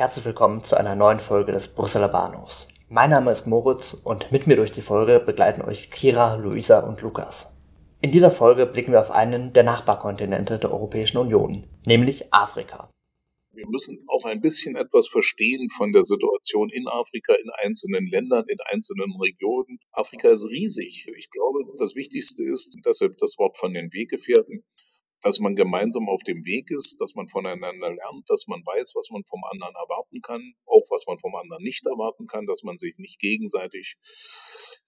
Herzlich willkommen zu einer neuen Folge des Brüsseler Bahnhofs. Mein Name ist Moritz und mit mir durch die Folge begleiten euch Kira, Luisa und Lukas. In dieser Folge blicken wir auf einen der Nachbarkontinente der Europäischen Union, nämlich Afrika. Wir müssen auch ein bisschen etwas verstehen von der Situation in Afrika, in einzelnen Ländern, in einzelnen Regionen. Afrika ist riesig. Ich glaube, das Wichtigste ist, deshalb das Wort von den Weggefährten, dass man gemeinsam auf dem Weg ist, dass man voneinander lernt, dass man weiß, was man vom anderen erwarten kann, auch was man vom anderen nicht erwarten kann, dass man sich nicht gegenseitig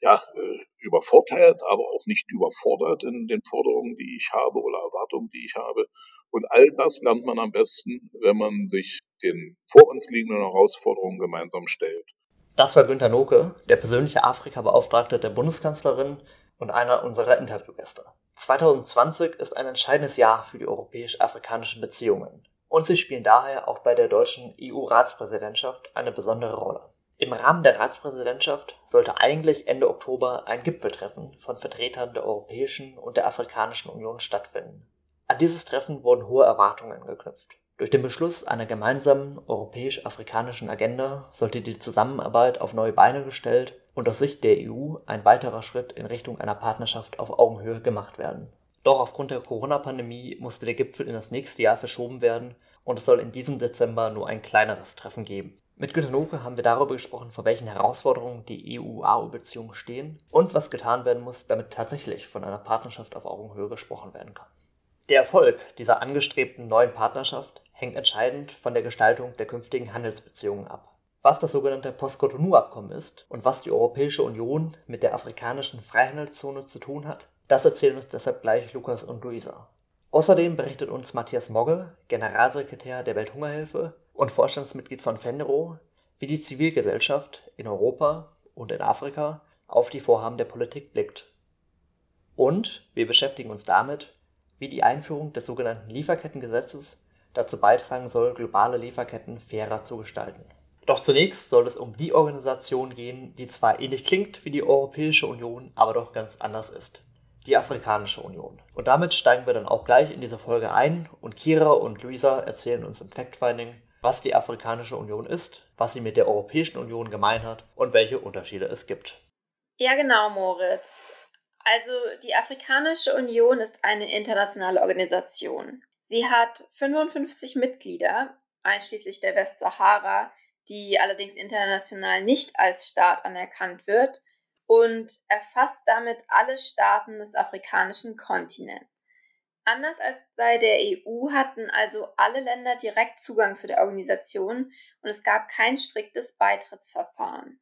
ja, äh, übervorteilt, aber auch nicht überfordert in den Forderungen, die ich habe oder Erwartungen, die ich habe. Und all das lernt man am besten, wenn man sich den vor uns liegenden Herausforderungen gemeinsam stellt. Das war Günter Noke, der persönliche Afrika-Beauftragte der Bundeskanzlerin und einer unserer Interviewgäste. 2020 ist ein entscheidendes Jahr für die europäisch-afrikanischen Beziehungen und sie spielen daher auch bei der deutschen EU-Ratspräsidentschaft eine besondere Rolle. Im Rahmen der Ratspräsidentschaft sollte eigentlich Ende Oktober ein Gipfeltreffen von Vertretern der Europäischen und der Afrikanischen Union stattfinden. An dieses Treffen wurden hohe Erwartungen geknüpft. Durch den Beschluss einer gemeinsamen europäisch-afrikanischen Agenda sollte die Zusammenarbeit auf neue Beine gestellt und aus Sicht der EU ein weiterer Schritt in Richtung einer Partnerschaft auf Augenhöhe gemacht werden. Doch aufgrund der Corona-Pandemie musste der Gipfel in das nächste Jahr verschoben werden und es soll in diesem Dezember nur ein kleineres Treffen geben. Mit Günter Noke haben wir darüber gesprochen, vor welchen Herausforderungen die EU-AU-Beziehungen stehen und was getan werden muss, damit tatsächlich von einer Partnerschaft auf Augenhöhe gesprochen werden kann. Der Erfolg dieser angestrebten neuen Partnerschaft hängt entscheidend von der Gestaltung der künftigen Handelsbeziehungen ab. Was das sogenannte Post-Cotonou-Abkommen ist und was die Europäische Union mit der afrikanischen Freihandelszone zu tun hat, das erzählen uns deshalb gleich Lukas und Luisa. Außerdem berichtet uns Matthias Mogge, Generalsekretär der Welthungerhilfe und Vorstandsmitglied von FENRO, wie die Zivilgesellschaft in Europa und in Afrika auf die Vorhaben der Politik blickt. Und wir beschäftigen uns damit, wie die Einführung des sogenannten Lieferkettengesetzes dazu beitragen soll, globale Lieferketten fairer zu gestalten. Doch zunächst soll es um die Organisation gehen, die zwar ähnlich klingt wie die Europäische Union, aber doch ganz anders ist. Die Afrikanische Union. Und damit steigen wir dann auch gleich in diese Folge ein und Kira und Luisa erzählen uns im Fact-Finding, was die Afrikanische Union ist, was sie mit der Europäischen Union gemein hat und welche Unterschiede es gibt. Ja, genau, Moritz. Also die Afrikanische Union ist eine internationale Organisation. Sie hat 55 Mitglieder, einschließlich der Westsahara, die allerdings international nicht als Staat anerkannt wird und erfasst damit alle Staaten des afrikanischen Kontinents. Anders als bei der EU hatten also alle Länder direkt Zugang zu der Organisation und es gab kein striktes Beitrittsverfahren.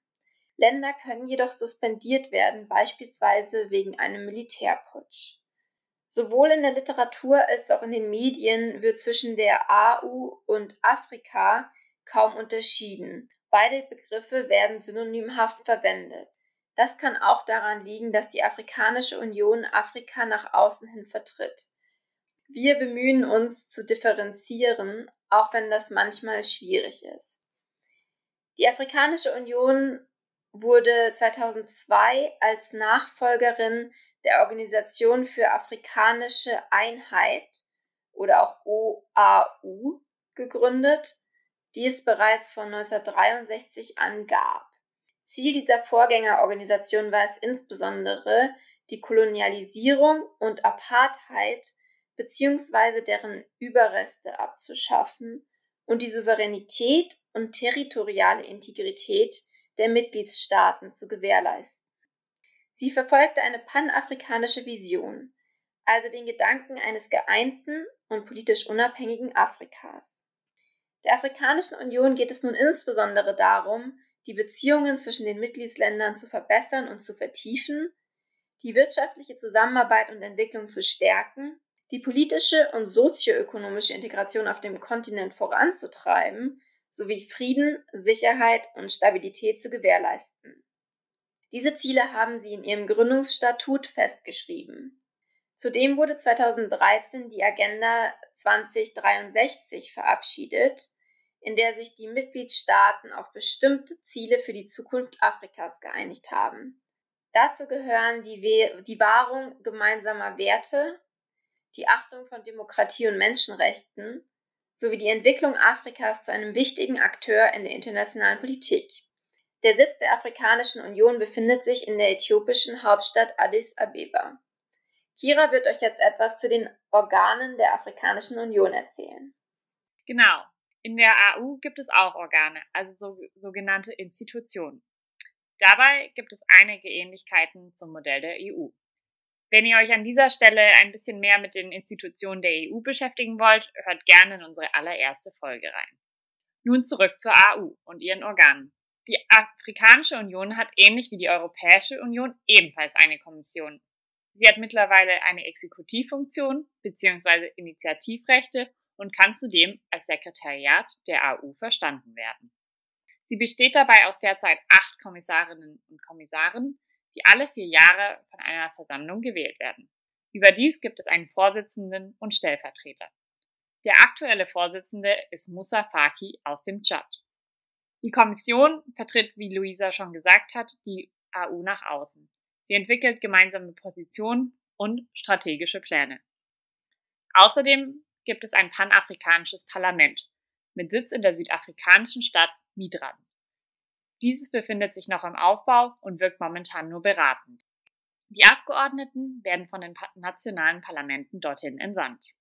Länder können jedoch suspendiert werden, beispielsweise wegen einem Militärputsch. Sowohl in der Literatur als auch in den Medien wird zwischen der AU und Afrika kaum unterschieden. Beide Begriffe werden synonymhaft verwendet. Das kann auch daran liegen, dass die Afrikanische Union Afrika nach außen hin vertritt. Wir bemühen uns zu differenzieren, auch wenn das manchmal schwierig ist. Die Afrikanische Union wurde 2002 als Nachfolgerin der Organisation für afrikanische Einheit oder auch OAU gegründet die es bereits von 1963 an gab. Ziel dieser Vorgängerorganisation war es insbesondere, die Kolonialisierung und Apartheid bzw. deren Überreste abzuschaffen und die Souveränität und territoriale Integrität der Mitgliedstaaten zu gewährleisten. Sie verfolgte eine panafrikanische Vision, also den Gedanken eines geeinten und politisch unabhängigen Afrikas. Der Afrikanischen Union geht es nun insbesondere darum, die Beziehungen zwischen den Mitgliedsländern zu verbessern und zu vertiefen, die wirtschaftliche Zusammenarbeit und Entwicklung zu stärken, die politische und sozioökonomische Integration auf dem Kontinent voranzutreiben sowie Frieden, Sicherheit und Stabilität zu gewährleisten. Diese Ziele haben sie in ihrem Gründungsstatut festgeschrieben. Zudem wurde 2013 die Agenda 2063 verabschiedet, in der sich die Mitgliedstaaten auf bestimmte Ziele für die Zukunft Afrikas geeinigt haben. Dazu gehören die, die Wahrung gemeinsamer Werte, die Achtung von Demokratie und Menschenrechten sowie die Entwicklung Afrikas zu einem wichtigen Akteur in der internationalen Politik. Der Sitz der Afrikanischen Union befindet sich in der äthiopischen Hauptstadt Addis Abeba. Kira wird euch jetzt etwas zu den Organen der Afrikanischen Union erzählen. Genau. In der AU gibt es auch Organe, also so, sogenannte Institutionen. Dabei gibt es einige Ähnlichkeiten zum Modell der EU. Wenn ihr euch an dieser Stelle ein bisschen mehr mit den Institutionen der EU beschäftigen wollt, hört gerne in unsere allererste Folge rein. Nun zurück zur AU und ihren Organen. Die Afrikanische Union hat ähnlich wie die Europäische Union ebenfalls eine Kommission. Sie hat mittlerweile eine Exekutivfunktion bzw. Initiativrechte und kann zudem als Sekretariat der AU verstanden werden. Sie besteht dabei aus derzeit acht Kommissarinnen und Kommissaren, die alle vier Jahre von einer Versammlung gewählt werden. Überdies gibt es einen Vorsitzenden und Stellvertreter. Der aktuelle Vorsitzende ist Musa Faki aus dem Tschad. Die Kommission vertritt, wie Luisa schon gesagt hat, die AU nach außen. Sie entwickelt gemeinsame Positionen und strategische Pläne. Außerdem gibt es ein panafrikanisches Parlament mit Sitz in der südafrikanischen Stadt Midrand. Dieses befindet sich noch im Aufbau und wirkt momentan nur beratend. Die Abgeordneten werden von den nationalen Parlamenten dorthin entsandt.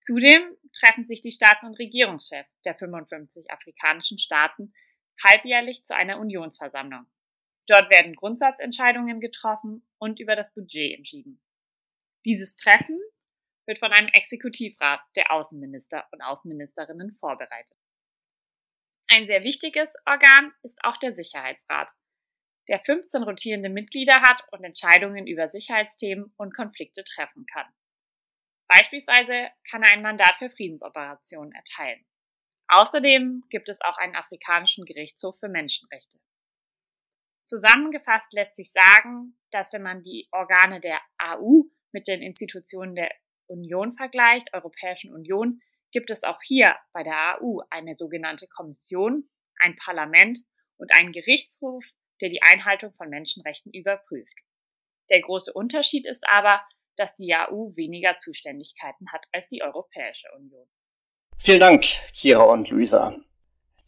Zudem treffen sich die Staats- und Regierungschefs der 55 afrikanischen Staaten halbjährlich zu einer Unionsversammlung. Dort werden Grundsatzentscheidungen getroffen und über das Budget entschieden. Dieses Treffen wird von einem Exekutivrat der Außenminister und Außenministerinnen vorbereitet. Ein sehr wichtiges Organ ist auch der Sicherheitsrat, der 15 rotierende Mitglieder hat und Entscheidungen über Sicherheitsthemen und Konflikte treffen kann. Beispielsweise kann er ein Mandat für Friedensoperationen erteilen. Außerdem gibt es auch einen afrikanischen Gerichtshof für Menschenrechte. Zusammengefasst lässt sich sagen, dass wenn man die Organe der AU mit den Institutionen der Union vergleicht, Europäischen Union, gibt es auch hier bei der AU eine sogenannte Kommission, ein Parlament und einen Gerichtshof, der die Einhaltung von Menschenrechten überprüft. Der große Unterschied ist aber, dass die AU weniger Zuständigkeiten hat als die Europäische Union. Vielen Dank, Kira und Luisa.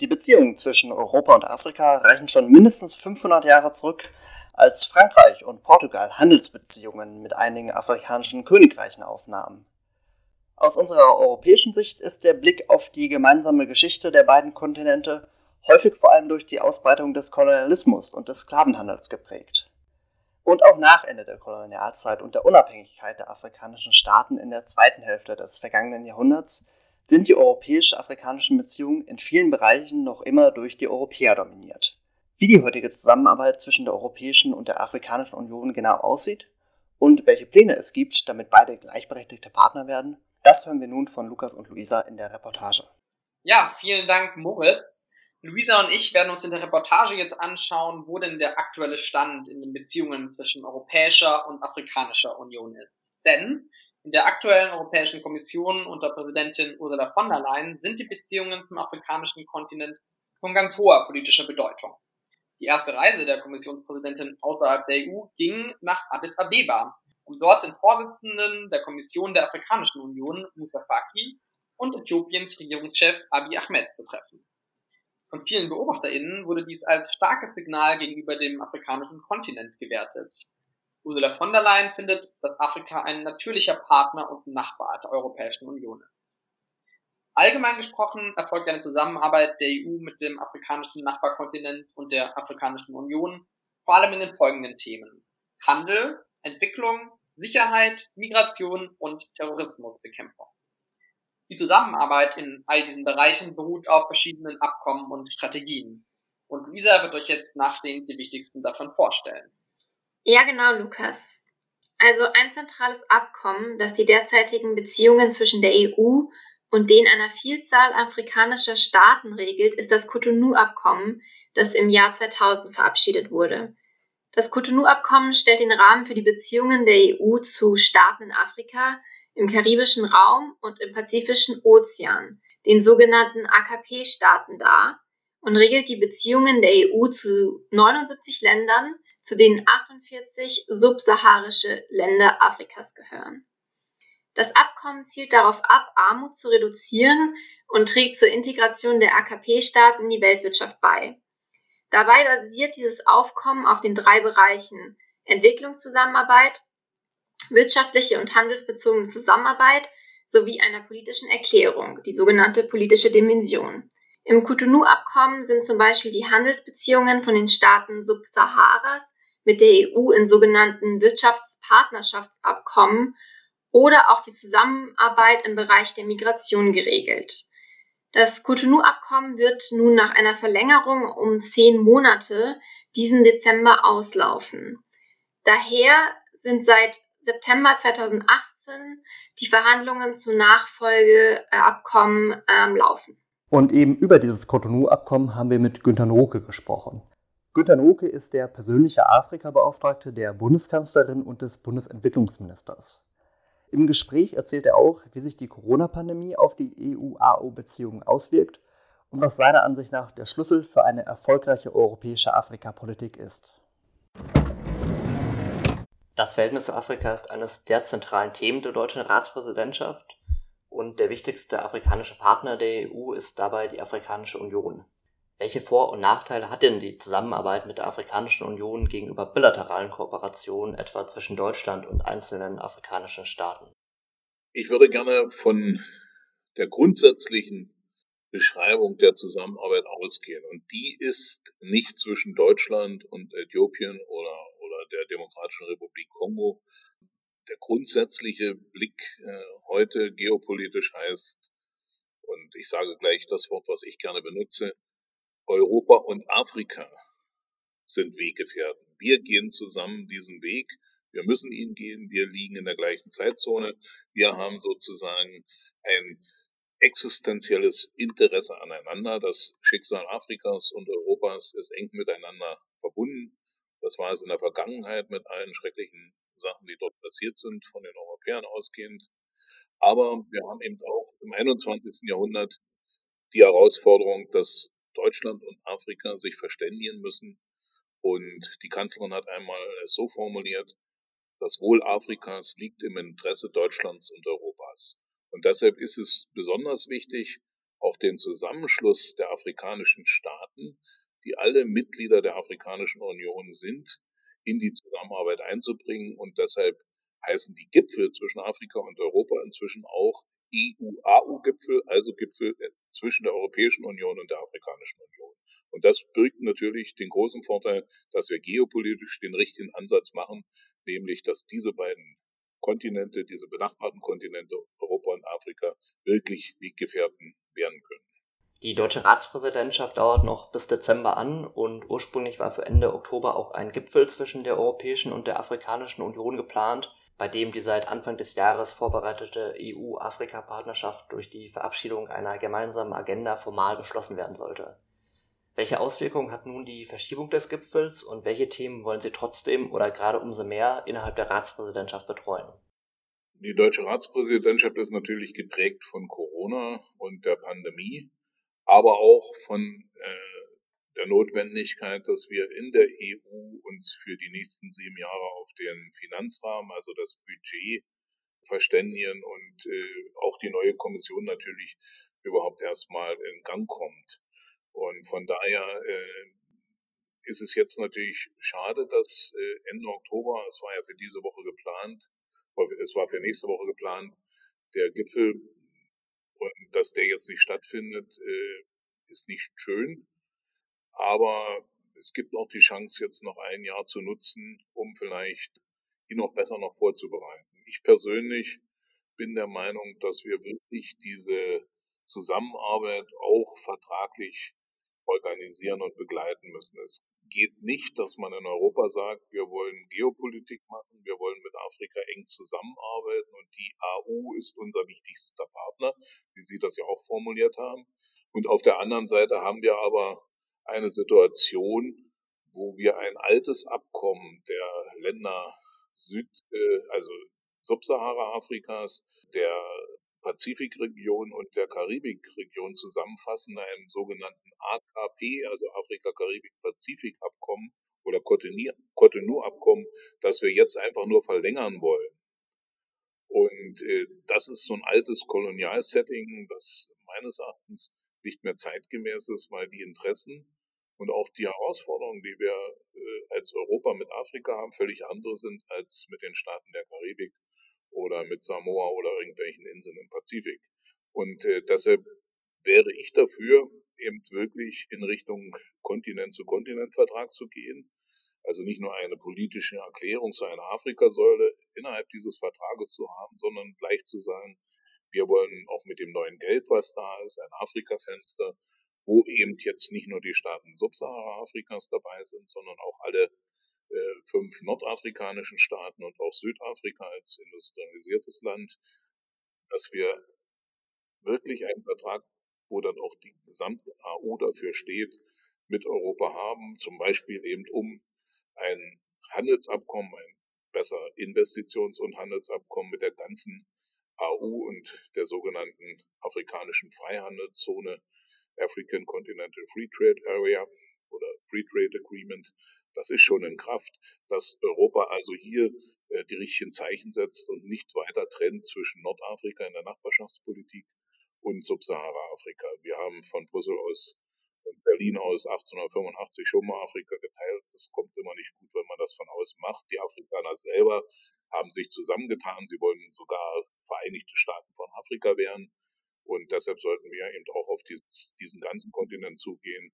Die Beziehungen zwischen Europa und Afrika reichen schon mindestens 500 Jahre zurück, als Frankreich und Portugal Handelsbeziehungen mit einigen afrikanischen Königreichen aufnahmen. Aus unserer europäischen Sicht ist der Blick auf die gemeinsame Geschichte der beiden Kontinente häufig vor allem durch die Ausbreitung des Kolonialismus und des Sklavenhandels geprägt. Und auch nach Ende der Kolonialzeit und der Unabhängigkeit der afrikanischen Staaten in der zweiten Hälfte des vergangenen Jahrhunderts sind die europäisch-afrikanischen Beziehungen in vielen Bereichen noch immer durch die Europäer dominiert. Wie die heutige Zusammenarbeit zwischen der Europäischen und der Afrikanischen Union genau aussieht und welche Pläne es gibt, damit beide gleichberechtigte Partner werden, das hören wir nun von Lukas und Luisa in der Reportage. Ja, vielen Dank, Moritz. Luisa und ich werden uns in der Reportage jetzt anschauen, wo denn der aktuelle Stand in den Beziehungen zwischen Europäischer und Afrikanischer Union ist. Denn in der aktuellen Europäischen Kommission unter Präsidentin Ursula von der Leyen sind die Beziehungen zum afrikanischen Kontinent von ganz hoher politischer Bedeutung. Die erste Reise der Kommissionspräsidentin außerhalb der EU ging nach Addis Abeba, um dort den Vorsitzenden der Kommission der Afrikanischen Union, Musa Faki, und Äthiopiens Regierungschef Abiy Ahmed zu treffen. Von vielen BeobachterInnen wurde dies als starkes Signal gegenüber dem afrikanischen Kontinent gewertet. Ursula von der Leyen findet, dass Afrika ein natürlicher Partner und Nachbar der Europäischen Union ist. Allgemein gesprochen erfolgt eine Zusammenarbeit der EU mit dem afrikanischen Nachbarkontinent und der Afrikanischen Union vor allem in den folgenden Themen. Handel, Entwicklung, Sicherheit, Migration und Terrorismusbekämpfung. Die Zusammenarbeit in all diesen Bereichen beruht auf verschiedenen Abkommen und Strategien. Und Luisa wird euch jetzt nachstehend die wichtigsten davon vorstellen. Ja, genau, Lukas. Also ein zentrales Abkommen, das die derzeitigen Beziehungen zwischen der EU und den einer Vielzahl afrikanischer Staaten regelt, ist das Cotonou-Abkommen, das im Jahr 2000 verabschiedet wurde. Das Cotonou-Abkommen stellt den Rahmen für die Beziehungen der EU zu Staaten in Afrika, im karibischen Raum und im Pazifischen Ozean, den sogenannten AKP-Staaten dar, und regelt die Beziehungen der EU zu 79 Ländern, zu denen 48 subsaharische Länder Afrikas gehören. Das Abkommen zielt darauf ab, Armut zu reduzieren und trägt zur Integration der AKP-Staaten in die Weltwirtschaft bei. Dabei basiert dieses Aufkommen auf den drei Bereichen Entwicklungszusammenarbeit, wirtschaftliche und handelsbezogene Zusammenarbeit sowie einer politischen Erklärung, die sogenannte politische Dimension. Im Cotonou-Abkommen sind zum Beispiel die Handelsbeziehungen von den Staaten Subsaharas mit der EU in sogenannten Wirtschaftspartnerschaftsabkommen oder auch die Zusammenarbeit im Bereich der Migration geregelt. Das Cotonou-Abkommen wird nun nach einer Verlängerung um zehn Monate diesen Dezember auslaufen. Daher sind seit September 2018 die Verhandlungen zum Nachfolgeabkommen ähm, laufen. Und eben über dieses Cotonou-Abkommen haben wir mit Günter Noke gesprochen. Günter Noke ist der persönliche Afrika-Beauftragte der Bundeskanzlerin und des Bundesentwicklungsministers. Im Gespräch erzählt er auch, wie sich die Corona-Pandemie auf die EU-AO-Beziehungen auswirkt und was seiner Ansicht nach der Schlüssel für eine erfolgreiche europäische Afrikapolitik ist. Das Verhältnis zu Afrika ist eines der zentralen Themen der deutschen Ratspräsidentschaft und der wichtigste afrikanische Partner der EU ist dabei die Afrikanische Union. Welche Vor- und Nachteile hat denn die Zusammenarbeit mit der Afrikanischen Union gegenüber bilateralen Kooperationen, etwa zwischen Deutschland und einzelnen afrikanischen Staaten? Ich würde gerne von der grundsätzlichen Beschreibung der Zusammenarbeit ausgehen. Und die ist nicht zwischen Deutschland und Äthiopien oder, oder der Demokratischen Republik Kongo. Der grundsätzliche Blick äh, heute geopolitisch heißt, und ich sage gleich das Wort, was ich gerne benutze, Europa und Afrika sind Weggefährten. Wir gehen zusammen diesen Weg. Wir müssen ihn gehen. Wir liegen in der gleichen Zeitzone. Wir haben sozusagen ein existenzielles Interesse aneinander. Das Schicksal Afrikas und Europas ist eng miteinander verbunden. Das war es in der Vergangenheit mit allen schrecklichen Sachen, die dort passiert sind, von den Europäern ausgehend. Aber wir haben eben auch im 21. Jahrhundert die Herausforderung, dass Deutschland und Afrika sich verständigen müssen. Und die Kanzlerin hat einmal es so formuliert, das Wohl Afrikas liegt im Interesse Deutschlands und Europas. Und deshalb ist es besonders wichtig, auch den Zusammenschluss der afrikanischen Staaten, die alle Mitglieder der Afrikanischen Union sind, in die Zusammenarbeit einzubringen. Und deshalb heißen die Gipfel zwischen Afrika und Europa inzwischen auch EU-AU-Gipfel, also Gipfel äh, zwischen der Europäischen Union und der Afrikanischen Union. Und das birgt natürlich den großen Vorteil, dass wir geopolitisch den richtigen Ansatz machen, nämlich dass diese beiden Kontinente, diese benachbarten Kontinente, Europa und Afrika, wirklich Weggefährten werden können. Die deutsche Ratspräsidentschaft dauert noch bis Dezember an und ursprünglich war für Ende Oktober auch ein Gipfel zwischen der Europäischen und der Afrikanischen Union geplant bei dem die seit Anfang des Jahres vorbereitete EU-Afrika-Partnerschaft durch die Verabschiedung einer gemeinsamen Agenda formal beschlossen werden sollte. Welche Auswirkungen hat nun die Verschiebung des Gipfels und welche Themen wollen Sie trotzdem oder gerade umso mehr innerhalb der Ratspräsidentschaft betreuen? Die deutsche Ratspräsidentschaft ist natürlich geprägt von Corona und der Pandemie, aber auch von äh, der Notwendigkeit, dass wir in der EU uns für die nächsten sieben Jahre auf den Finanzrahmen, also das Budget, verständigen und äh, auch die neue Kommission natürlich überhaupt erstmal in Gang kommt. Und von daher äh, ist es jetzt natürlich schade, dass äh, Ende Oktober, es war ja für diese Woche geplant, es war für nächste Woche geplant, der Gipfel und dass der jetzt nicht stattfindet, äh, ist nicht schön. Aber es gibt auch die Chance, jetzt noch ein Jahr zu nutzen, um vielleicht ihn noch besser noch vorzubereiten. Ich persönlich bin der Meinung, dass wir wirklich diese Zusammenarbeit auch vertraglich organisieren und begleiten müssen. Es geht nicht, dass man in Europa sagt, wir wollen Geopolitik machen, wir wollen mit Afrika eng zusammenarbeiten und die AU ist unser wichtigster Partner, wie Sie das ja auch formuliert haben. Und auf der anderen Seite haben wir aber eine Situation, wo wir ein altes Abkommen der Länder Süd, äh, also Subsahara-Afrikas, der Pazifikregion und der Karibikregion zusammenfassen, einem sogenannten AKP, also Afrika-Karibik-Pazifik-Abkommen oder Cotonou-Abkommen, das wir jetzt einfach nur verlängern wollen. Und äh, das ist so ein altes Kolonialsetting, das meines Erachtens nicht mehr zeitgemäß ist, weil die Interessen und auch die Herausforderungen, die wir äh, als Europa mit Afrika haben, völlig andere sind als mit den Staaten der Karibik oder mit Samoa oder irgendwelchen Inseln im Pazifik. Und äh, deshalb wäre ich dafür, eben wirklich in Richtung Kontinent-zu-Kontinent-Vertrag zu gehen. Also nicht nur eine politische Erklärung zu einer Afrikasäule innerhalb dieses Vertrages zu haben, sondern gleich zu sagen, wir wollen auch mit dem neuen Geld, was da ist, ein Afrika-Fenster, wo eben jetzt nicht nur die Staaten Subsahara-Afrikas dabei sind, sondern auch alle fünf nordafrikanischen Staaten und auch Südafrika als industrialisiertes Land, dass wir wirklich einen Vertrag, wo dann auch die gesamte AU dafür steht, mit Europa haben, zum Beispiel eben um ein Handelsabkommen, ein besser Investitions- und Handelsabkommen mit der ganzen AU und der sogenannten afrikanischen Freihandelszone, African Continental Free Trade Area oder Free Trade Agreement, das ist schon in Kraft, dass Europa also hier äh, die richtigen Zeichen setzt und nicht weiter trennt zwischen Nordafrika in der Nachbarschaftspolitik und Subsahara-Afrika. Wir haben von Brüssel aus und Berlin aus 1885 schon mal Afrika geteilt. Das kommt immer nicht gut, wenn man das von außen macht. Die Afrikaner selber haben sich zusammengetan. Sie wollen sogar Vereinigte Staaten von Afrika werden. Und deshalb sollten wir eben auch auf diesen ganzen Kontinent zugehen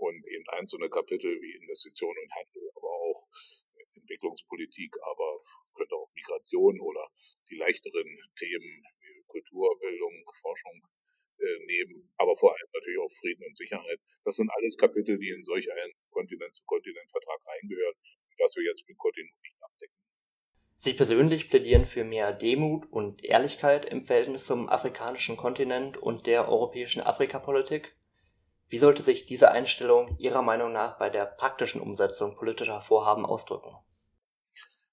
und eben einzelne Kapitel wie Investitionen und Handel, aber auch Entwicklungspolitik, aber könnte auch Migration oder die leichteren Themen wie Kultur, Bildung, Forschung äh, nehmen, aber vor allem natürlich auch Frieden und Sicherheit. Das sind alles Kapitel, die in solch einen Kontinent-zu-Kontinent-Vertrag reingehören, was wir jetzt mit Kontinent nicht abdecken. Sie persönlich plädieren für mehr Demut und Ehrlichkeit im Verhältnis zum afrikanischen Kontinent und der europäischen Afrikapolitik. Wie sollte sich diese Einstellung Ihrer Meinung nach bei der praktischen Umsetzung politischer Vorhaben ausdrücken?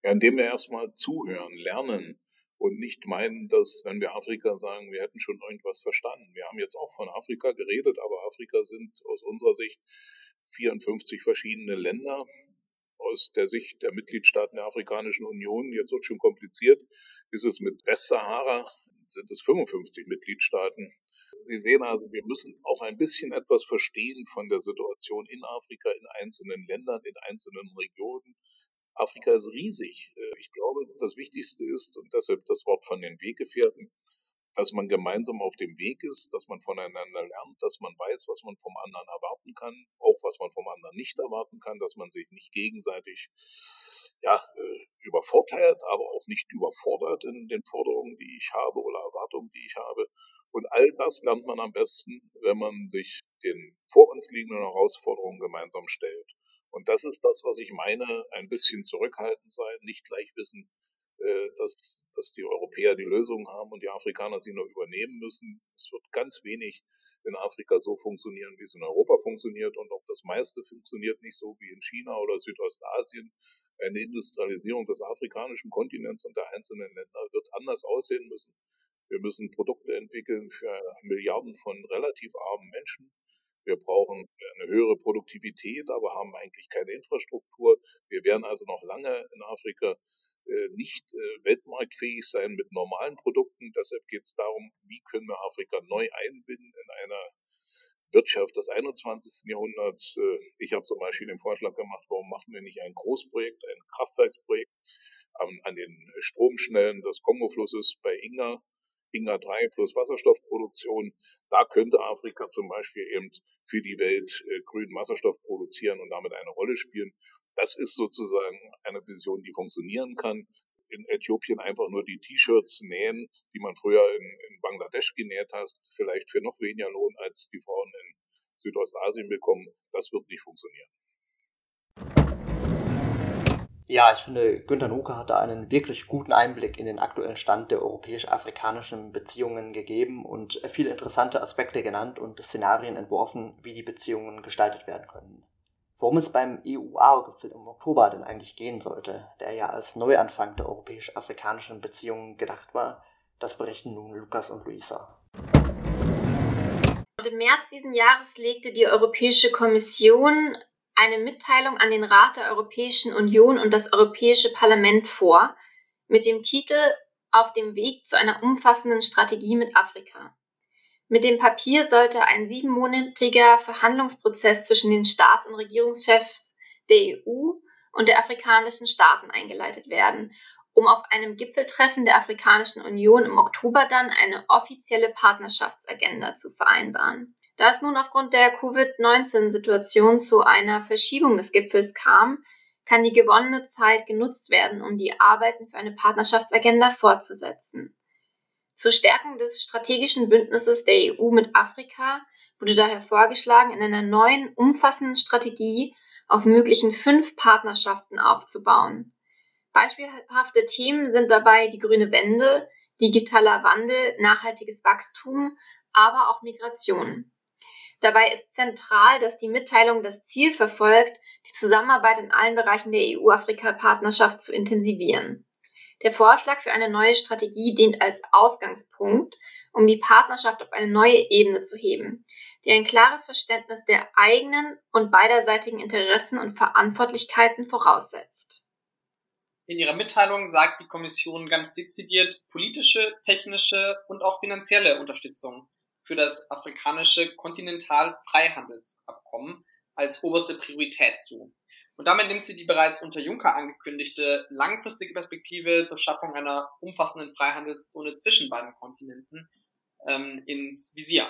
Ja, indem wir erstmal zuhören, lernen, und nicht meinen, dass, wenn wir Afrika sagen, wir hätten schon irgendwas verstanden. Wir haben jetzt auch von Afrika geredet, aber Afrika sind aus unserer Sicht 54 verschiedene Länder. Aus der Sicht der Mitgliedstaaten der Afrikanischen Union, jetzt wird schon kompliziert, ist es mit Westsahara, sind es 55 Mitgliedstaaten. Sie sehen also, wir müssen auch ein bisschen etwas verstehen von der Situation in Afrika, in einzelnen Ländern, in einzelnen Regionen. Afrika ist riesig. Äh, ich glaube, das Wichtigste ist, und deshalb das Wort von den Weggefährten, dass man gemeinsam auf dem Weg ist, dass man voneinander lernt, dass man weiß, was man vom anderen erwarten kann, auch was man vom anderen nicht erwarten kann, dass man sich nicht gegenseitig ja, äh, übervorteilt, aber auch nicht überfordert in den Forderungen, die ich habe oder Erwartungen, die ich habe. Und all das lernt man am besten, wenn man sich den vor uns liegenden Herausforderungen gemeinsam stellt. Und das ist das, was ich meine, ein bisschen zurückhaltend sein, nicht gleich wissen, äh, dass, dass die Europäer die Lösung haben und die Afrikaner sie nur übernehmen müssen. Es wird ganz wenig in Afrika so funktionieren, wie es in Europa funktioniert und auch das meiste funktioniert nicht so wie in China oder Südostasien. Eine Industrialisierung des afrikanischen Kontinents und der einzelnen Länder wird anders aussehen müssen. Wir müssen Produkte entwickeln für Milliarden von relativ armen Menschen. Wir brauchen eine höhere Produktivität, aber haben eigentlich keine Infrastruktur. Wir werden also noch lange in Afrika äh, nicht äh, weltmarktfähig sein mit normalen Produkten. Deshalb geht es darum, wie können wir Afrika neu einbinden in einer Wirtschaft des 21. Jahrhunderts. Äh, ich habe zum Beispiel den Vorschlag gemacht, warum machen wir nicht ein Großprojekt, ein Kraftwerksprojekt an den Stromschnellen des Kongoflusses bei Inga Inga 3 plus Wasserstoffproduktion. Da könnte Afrika zum Beispiel eben für die Welt äh, grünen Wasserstoff produzieren und damit eine Rolle spielen. Das ist sozusagen eine Vision, die funktionieren kann. In Äthiopien einfach nur die T-Shirts nähen, die man früher in, in Bangladesch genäht hat, vielleicht für noch weniger Lohn als die Frauen in Südostasien bekommen. Das wird nicht funktionieren. Ja, ich finde, Günter Nuke hat da einen wirklich guten Einblick in den aktuellen Stand der europäisch-afrikanischen Beziehungen gegeben und viele interessante Aspekte genannt und Szenarien entworfen, wie die Beziehungen gestaltet werden können. Worum es beim EU-AO-Gipfel im Oktober denn eigentlich gehen sollte, der ja als Neuanfang der europäisch-afrikanischen Beziehungen gedacht war, das berichten nun Lukas und Luisa. Und im März diesen Jahres legte die Europäische Kommission eine Mitteilung an den Rat der Europäischen Union und das Europäische Parlament vor mit dem Titel auf dem Weg zu einer umfassenden Strategie mit Afrika. Mit dem Papier sollte ein siebenmonatiger Verhandlungsprozess zwischen den Staats- und Regierungschefs der EU und der afrikanischen Staaten eingeleitet werden, um auf einem Gipfeltreffen der Afrikanischen Union im Oktober dann eine offizielle Partnerschaftsagenda zu vereinbaren. Da es nun aufgrund der Covid-19-Situation zu einer Verschiebung des Gipfels kam, kann die gewonnene Zeit genutzt werden, um die Arbeiten für eine Partnerschaftsagenda fortzusetzen. Zur Stärkung des strategischen Bündnisses der EU mit Afrika wurde daher vorgeschlagen, in einer neuen, umfassenden Strategie auf möglichen fünf Partnerschaften aufzubauen. Beispielhafte Themen sind dabei die grüne Wende, digitaler Wandel, nachhaltiges Wachstum, aber auch Migration. Dabei ist zentral, dass die Mitteilung das Ziel verfolgt, die Zusammenarbeit in allen Bereichen der EU-Afrika-Partnerschaft zu intensivieren. Der Vorschlag für eine neue Strategie dient als Ausgangspunkt, um die Partnerschaft auf eine neue Ebene zu heben, die ein klares Verständnis der eigenen und beiderseitigen Interessen und Verantwortlichkeiten voraussetzt. In ihrer Mitteilung sagt die Kommission ganz dezidiert politische, technische und auch finanzielle Unterstützung für das afrikanische Kontinentalfreihandelsabkommen als oberste Priorität zu. Und damit nimmt sie die bereits unter Juncker angekündigte langfristige Perspektive zur Schaffung einer umfassenden Freihandelszone zwischen beiden Kontinenten ähm, ins Visier.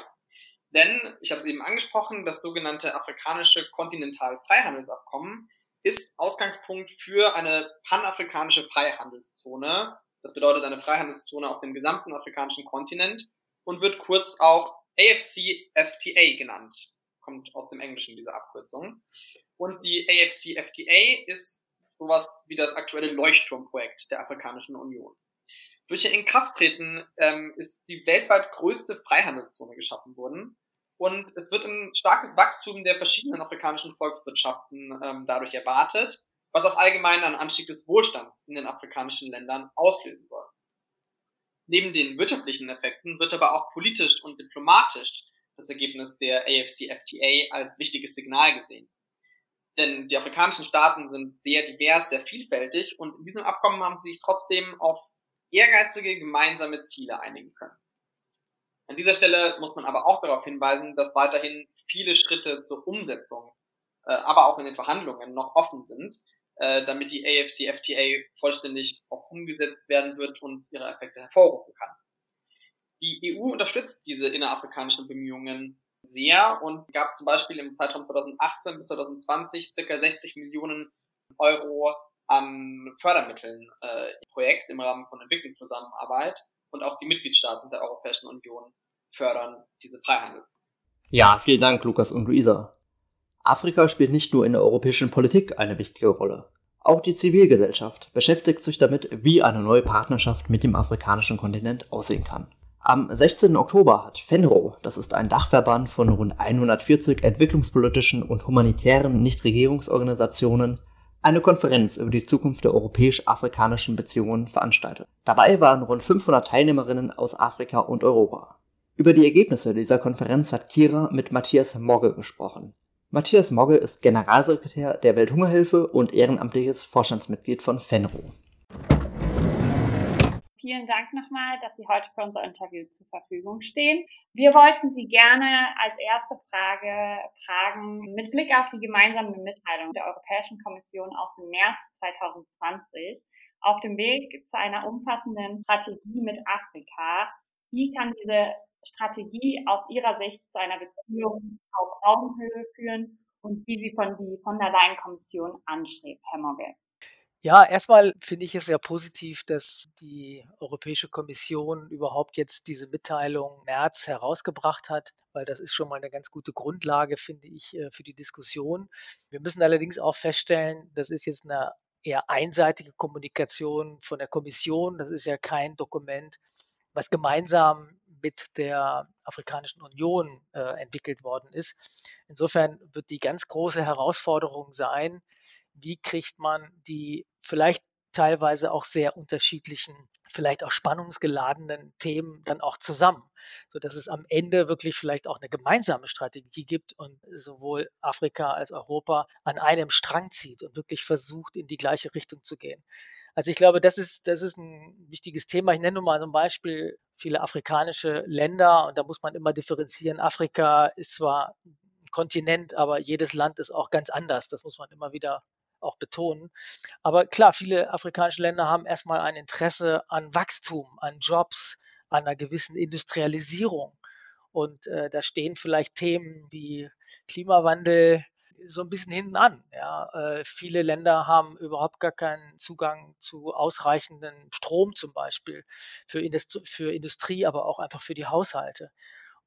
Denn, ich habe es eben angesprochen, das sogenannte afrikanische Kontinentalfreihandelsabkommen ist Ausgangspunkt für eine panafrikanische Freihandelszone. Das bedeutet eine Freihandelszone auf dem gesamten afrikanischen Kontinent und wird kurz auch AFC-FTA genannt. Kommt aus dem Englischen diese Abkürzung. Und die AFC-FTA ist sowas wie das aktuelle Leuchtturmprojekt der Afrikanischen Union. Durch ihr Inkrafttreten ähm, ist die weltweit größte Freihandelszone geschaffen worden und es wird ein starkes Wachstum der verschiedenen afrikanischen Volkswirtschaften ähm, dadurch erwartet, was auch allgemein einen Anstieg des Wohlstands in den afrikanischen Ländern auslösen soll. Neben den wirtschaftlichen Effekten wird aber auch politisch und diplomatisch das Ergebnis der AFC-FTA als wichtiges Signal gesehen. Denn die afrikanischen Staaten sind sehr divers, sehr vielfältig und in diesem Abkommen haben sie sich trotzdem auf ehrgeizige gemeinsame Ziele einigen können. An dieser Stelle muss man aber auch darauf hinweisen, dass weiterhin viele Schritte zur Umsetzung, äh, aber auch in den Verhandlungen noch offen sind, äh, damit die AFC-FTA vollständig auch umgesetzt werden wird und ihre Effekte hervorrufen kann. Die EU unterstützt diese innerafrikanischen Bemühungen sehr und gab zum Beispiel im Zeitraum 2018 bis 2020 circa 60 Millionen Euro an Fördermitteln äh, im Projekt im Rahmen von Entwicklungszusammenarbeit und auch die Mitgliedstaaten der Europäischen Union fördern diese Freihandels. Ja, vielen Dank, Lukas und Luisa. Afrika spielt nicht nur in der europäischen Politik eine wichtige Rolle. Auch die Zivilgesellschaft beschäftigt sich damit, wie eine neue Partnerschaft mit dem afrikanischen Kontinent aussehen kann. Am 16. Oktober hat FENRO, das ist ein Dachverband von rund 140 entwicklungspolitischen und humanitären Nichtregierungsorganisationen, eine Konferenz über die Zukunft der europäisch-afrikanischen Beziehungen veranstaltet. Dabei waren rund 500 Teilnehmerinnen aus Afrika und Europa. Über die Ergebnisse dieser Konferenz hat Kira mit Matthias Mogge gesprochen. Matthias Mogge ist Generalsekretär der Welthungerhilfe und ehrenamtliches Vorstandsmitglied von FENRO. Vielen Dank nochmal, dass Sie heute für unser Interview zur Verfügung stehen. Wir wollten Sie gerne als erste Frage fragen, mit Blick auf die gemeinsame Mitteilung der Europäischen Kommission aus dem März 2020 auf dem Weg zu einer umfassenden Strategie mit Afrika, wie kann diese Strategie aus Ihrer Sicht zu einer Beziehung auf Augenhöhe führen und wie sie von die von der Leyen-Kommission anstrebt, Herr Mogge? Ja, erstmal finde ich es sehr positiv, dass die Europäische Kommission überhaupt jetzt diese Mitteilung März herausgebracht hat, weil das ist schon mal eine ganz gute Grundlage, finde ich, äh, für die Diskussion. Wir müssen allerdings auch feststellen, das ist jetzt eine eher einseitige Kommunikation von der Kommission. Das ist ja kein Dokument, was gemeinsam mit der Afrikanischen Union äh, entwickelt worden ist. Insofern wird die ganz große Herausforderung sein, wie kriegt man die vielleicht teilweise auch sehr unterschiedlichen, vielleicht auch spannungsgeladenen Themen dann auch zusammen, sodass es am Ende wirklich vielleicht auch eine gemeinsame Strategie gibt und sowohl Afrika als Europa an einem Strang zieht und wirklich versucht, in die gleiche Richtung zu gehen. Also ich glaube, das ist, das ist ein wichtiges Thema. Ich nenne nur mal ein Beispiel viele afrikanische Länder und da muss man immer differenzieren. Afrika ist zwar ein Kontinent, aber jedes Land ist auch ganz anders. Das muss man immer wieder auch betonen. Aber klar, viele afrikanische Länder haben erstmal ein Interesse an Wachstum, an Jobs, an einer gewissen Industrialisierung. Und äh, da stehen vielleicht Themen wie Klimawandel, so ein bisschen hinten an. Ja. Äh, viele Länder haben überhaupt gar keinen Zugang zu ausreichenden Strom zum Beispiel für, Indust für Industrie, aber auch einfach für die Haushalte.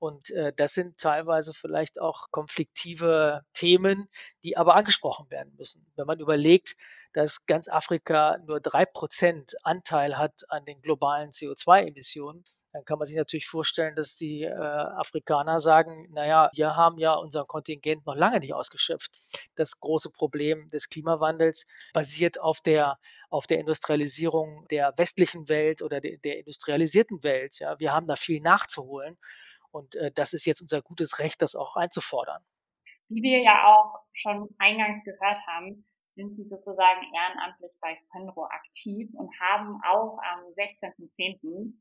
Und äh, das sind teilweise vielleicht auch konfliktive Themen, die aber angesprochen werden müssen. Wenn man überlegt, dass ganz Afrika nur drei Prozent Anteil hat an den globalen CO2-Emissionen, dann kann man sich natürlich vorstellen, dass die äh, Afrikaner sagen, naja, wir haben ja unser Kontingent noch lange nicht ausgeschöpft. Das große Problem des Klimawandels basiert auf der, auf der Industrialisierung der westlichen Welt oder de, der industrialisierten Welt. Ja. Wir haben da viel nachzuholen und äh, das ist jetzt unser gutes Recht, das auch einzufordern. Wie wir ja auch schon eingangs gehört haben, sind sie sozusagen ehrenamtlich bei FENRO aktiv und haben auch am 16.10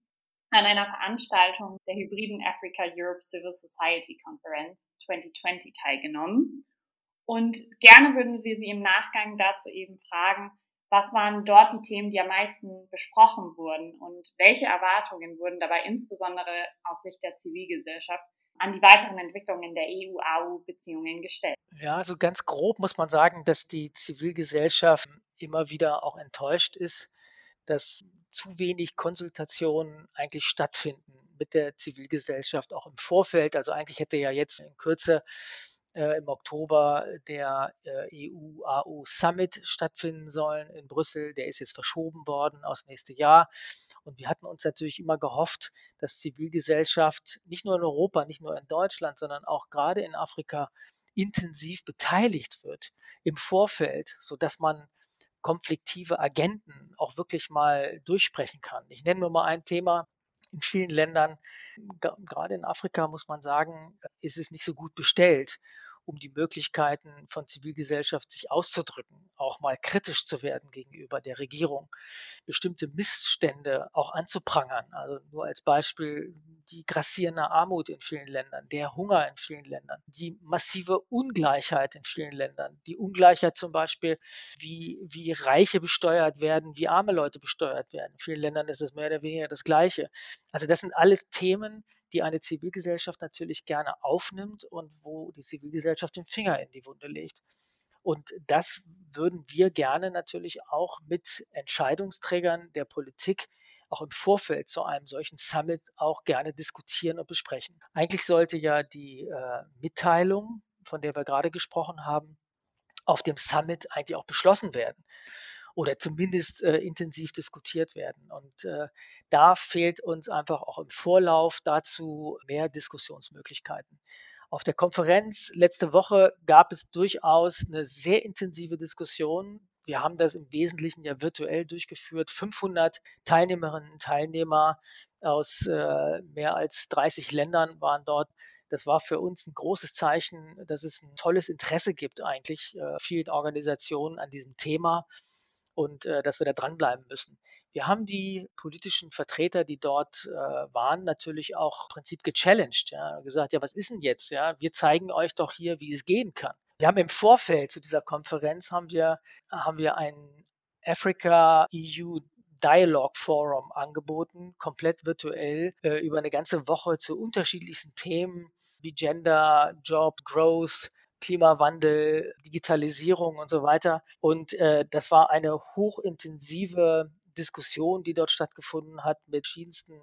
an einer Veranstaltung der hybriden Africa Europe Civil Society Conference 2020 teilgenommen. Und gerne würden wir Sie im Nachgang dazu eben fragen, was waren dort die Themen, die am meisten besprochen wurden und welche Erwartungen wurden dabei insbesondere aus Sicht der Zivilgesellschaft an die weiteren Entwicklungen der EU-AU-Beziehungen gestellt? Ja, also ganz grob muss man sagen, dass die Zivilgesellschaft immer wieder auch enttäuscht ist, dass zu wenig Konsultationen eigentlich stattfinden mit der Zivilgesellschaft, auch im Vorfeld. Also eigentlich hätte ja jetzt in Kürze äh, im Oktober der äh, EU-AU Summit stattfinden sollen in Brüssel. Der ist jetzt verschoben worden aufs nächste Jahr. Und wir hatten uns natürlich immer gehofft, dass Zivilgesellschaft nicht nur in Europa, nicht nur in Deutschland, sondern auch gerade in Afrika intensiv beteiligt wird im Vorfeld, sodass man konfliktive Agenten auch wirklich mal durchsprechen kann. Ich nenne nur mal ein Thema. In vielen Ländern, gerade in Afrika muss man sagen, ist es nicht so gut bestellt um die Möglichkeiten von Zivilgesellschaft sich auszudrücken, auch mal kritisch zu werden gegenüber der Regierung, bestimmte Missstände auch anzuprangern. Also nur als Beispiel die grassierende Armut in vielen Ländern, der Hunger in vielen Ländern, die massive Ungleichheit in vielen Ländern, die Ungleichheit zum Beispiel, wie, wie Reiche besteuert werden, wie arme Leute besteuert werden. In vielen Ländern ist es mehr oder weniger das Gleiche. Also das sind alle Themen, die eine Zivilgesellschaft natürlich gerne aufnimmt und wo die Zivilgesellschaft den Finger in die Wunde legt. Und das würden wir gerne natürlich auch mit Entscheidungsträgern der Politik auch im Vorfeld zu einem solchen Summit auch gerne diskutieren und besprechen. Eigentlich sollte ja die äh, Mitteilung, von der wir gerade gesprochen haben, auf dem Summit eigentlich auch beschlossen werden oder zumindest äh, intensiv diskutiert werden. Und äh, da fehlt uns einfach auch im Vorlauf dazu mehr Diskussionsmöglichkeiten. Auf der Konferenz letzte Woche gab es durchaus eine sehr intensive Diskussion. Wir haben das im Wesentlichen ja virtuell durchgeführt. 500 Teilnehmerinnen und Teilnehmer aus äh, mehr als 30 Ländern waren dort. Das war für uns ein großes Zeichen, dass es ein tolles Interesse gibt eigentlich äh, vielen Organisationen an diesem Thema und äh, dass wir da dranbleiben müssen. Wir haben die politischen Vertreter, die dort äh, waren, natürlich auch im Prinzip gechallenged, ja, gesagt, ja, was ist denn jetzt? Ja, wir zeigen euch doch hier, wie es gehen kann. Wir haben im Vorfeld zu dieser Konferenz haben wir, haben wir ein Africa EU Dialogue Forum angeboten, komplett virtuell äh, über eine ganze Woche zu unterschiedlichsten Themen wie Gender, Job, Growth, Klimawandel, Digitalisierung und so weiter. Und äh, das war eine hochintensive Diskussion, die dort stattgefunden hat mit verschiedensten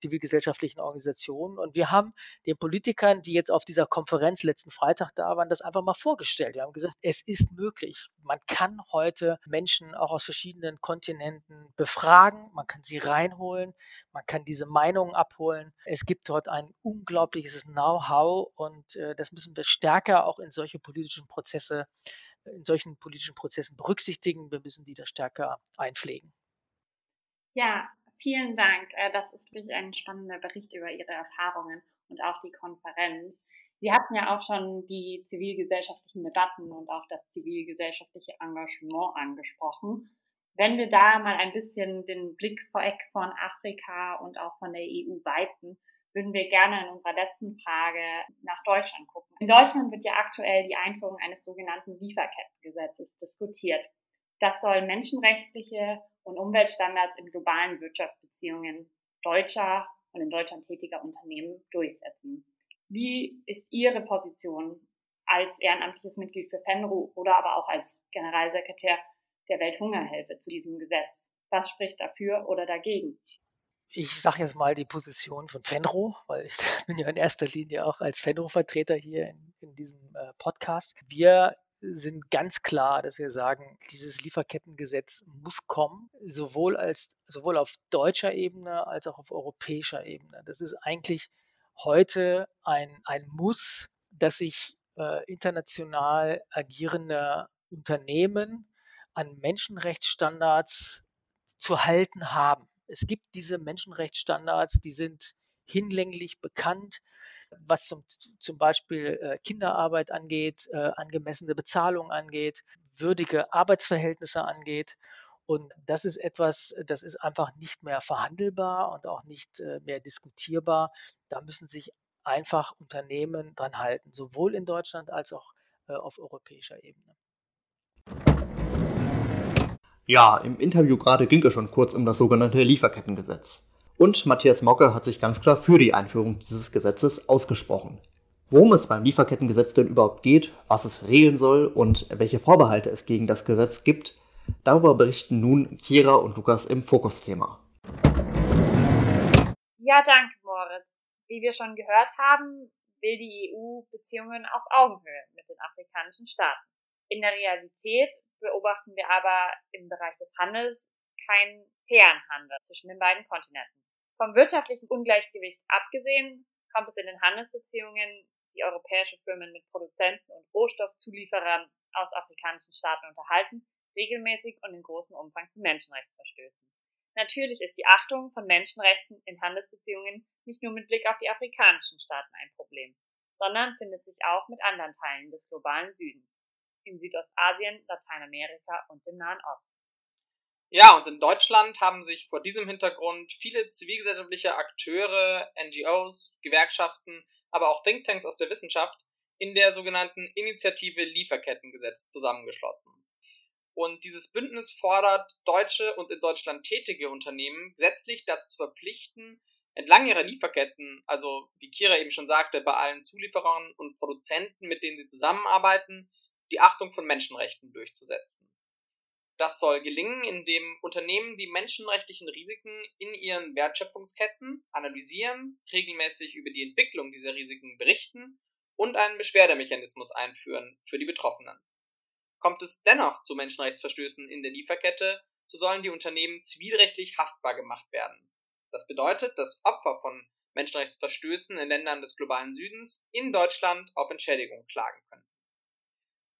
zivilgesellschaftlichen Organisationen. Und wir haben den Politikern, die jetzt auf dieser Konferenz letzten Freitag da waren, das einfach mal vorgestellt. Wir haben gesagt, es ist möglich. Man kann heute Menschen auch aus verschiedenen Kontinenten befragen, man kann sie reinholen, man kann diese Meinungen abholen. Es gibt dort ein unglaubliches Know-how und äh, das müssen wir stärker auch in solche politischen Prozesse in solchen politischen Prozessen berücksichtigen. Wir müssen die da stärker einpflegen. Ja, vielen Dank. Äh, das ist wirklich ein spannender Bericht über Ihre Erfahrungen und auch die Konferenz. Sie hatten ja auch schon die zivilgesellschaftlichen Debatten und auch das zivilgesellschaftliche Engagement angesprochen. Wenn wir da mal ein bisschen den Blick vorweg von Afrika und auch von der EU weiten, würden wir gerne in unserer letzten Frage nach Deutschland gucken. In Deutschland wird ja aktuell die Einführung eines sogenannten Lieferkettengesetzes diskutiert. Das soll menschenrechtliche und Umweltstandards in globalen Wirtschaftsbeziehungen deutscher und in Deutschland tätiger Unternehmen durchsetzen. Wie ist Ihre Position als ehrenamtliches Mitglied für FENRU oder aber auch als Generalsekretär der Welthungerhilfe zu diesem Gesetz? Was spricht dafür oder dagegen? Ich sage jetzt mal die Position von Fenro, weil ich bin ja in erster Linie auch als Fenro-Vertreter hier in, in diesem äh, Podcast. Wir sind ganz klar, dass wir sagen, dieses Lieferkettengesetz muss kommen, sowohl als sowohl auf deutscher Ebene als auch auf europäischer Ebene. Das ist eigentlich heute ein, ein Muss, dass sich äh, international agierende Unternehmen an Menschenrechtsstandards zu halten haben. Es gibt diese Menschenrechtsstandards, die sind hinlänglich bekannt, was zum, zum Beispiel äh, Kinderarbeit angeht, äh, angemessene Bezahlung angeht, würdige Arbeitsverhältnisse angeht. Und das ist etwas, das ist einfach nicht mehr verhandelbar und auch nicht äh, mehr diskutierbar. Da müssen sich einfach Unternehmen dran halten, sowohl in Deutschland als auch auf europäischer Ebene. Ja, im Interview gerade ging es schon kurz um das sogenannte Lieferkettengesetz. Und Matthias Mocke hat sich ganz klar für die Einführung dieses Gesetzes ausgesprochen. Worum es beim Lieferkettengesetz denn überhaupt geht, was es regeln soll und welche Vorbehalte es gegen das Gesetz gibt, darüber berichten nun Kira und Lukas im Fokusthema. Ja, danke, Moritz. Wie wir schon gehört haben, will die EU Beziehungen auf Augenhöhe mit den afrikanischen Staaten. In der Realität beobachten wir aber im Bereich des Handels keinen fairen Handel zwischen den beiden Kontinenten. Vom wirtschaftlichen Ungleichgewicht abgesehen kommt es in den Handelsbeziehungen, die europäische Firmen mit Produzenten und Rohstoffzulieferern aus afrikanischen Staaten unterhalten, regelmäßig und in großem Umfang zu Menschenrechtsverstößen. Natürlich ist die Achtung von Menschenrechten in Handelsbeziehungen nicht nur mit Blick auf die afrikanischen Staaten ein Problem, sondern findet sich auch mit anderen Teilen des globalen Südens in Südostasien, Lateinamerika und dem Nahen Osten. Ja, und in Deutschland haben sich vor diesem Hintergrund viele zivilgesellschaftliche Akteure, NGOs, Gewerkschaften, aber auch Thinktanks aus der Wissenschaft in der sogenannten Initiative Lieferkettengesetz zusammengeschlossen. Und dieses Bündnis fordert deutsche und in Deutschland tätige Unternehmen gesetzlich dazu zu verpflichten, entlang ihrer Lieferketten, also wie Kira eben schon sagte, bei allen Zulieferern und Produzenten, mit denen sie zusammenarbeiten, die Achtung von Menschenrechten durchzusetzen. Das soll gelingen, indem Unternehmen die menschenrechtlichen Risiken in ihren Wertschöpfungsketten analysieren, regelmäßig über die Entwicklung dieser Risiken berichten und einen Beschwerdemechanismus einführen für die Betroffenen. Kommt es dennoch zu Menschenrechtsverstößen in der Lieferkette, so sollen die Unternehmen zivilrechtlich haftbar gemacht werden. Das bedeutet, dass Opfer von Menschenrechtsverstößen in Ländern des globalen Südens in Deutschland auf Entschädigung klagen können.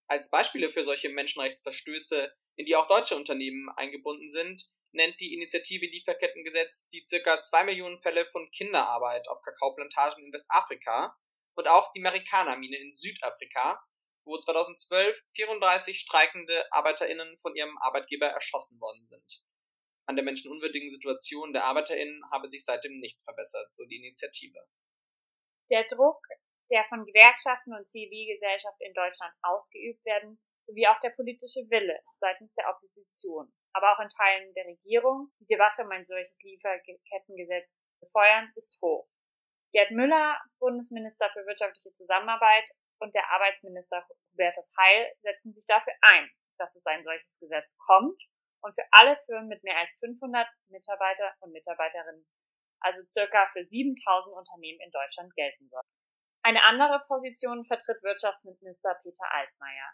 Als Beispiele für solche Menschenrechtsverstöße, in die auch deutsche Unternehmen eingebunden sind, nennt die Initiative Lieferkettengesetz die circa zwei Millionen Fälle von Kinderarbeit auf Kakaoplantagen in Westafrika und auch die Marikana-Mine in Südafrika, wo 2012 34 streikende ArbeiterInnen von ihrem Arbeitgeber erschossen worden sind. An der menschenunwürdigen Situation der ArbeiterInnen habe sich seitdem nichts verbessert, so die Initiative. Der Druck der von Gewerkschaften und Zivilgesellschaft in Deutschland ausgeübt werden, sowie auch der politische Wille seitens der Opposition, aber auch in Teilen der Regierung, die Debatte um ein solches Lieferkettengesetz befeuern, ist hoch. Gerd Müller, Bundesminister für wirtschaftliche Zusammenarbeit, und der Arbeitsminister Hubertus Heil setzen sich dafür ein, dass es ein solches Gesetz kommt und für alle Firmen mit mehr als 500 Mitarbeiter und Mitarbeiterinnen, also circa für 7000 Unternehmen in Deutschland gelten soll. Eine andere Position vertritt Wirtschaftsminister Peter Altmaier.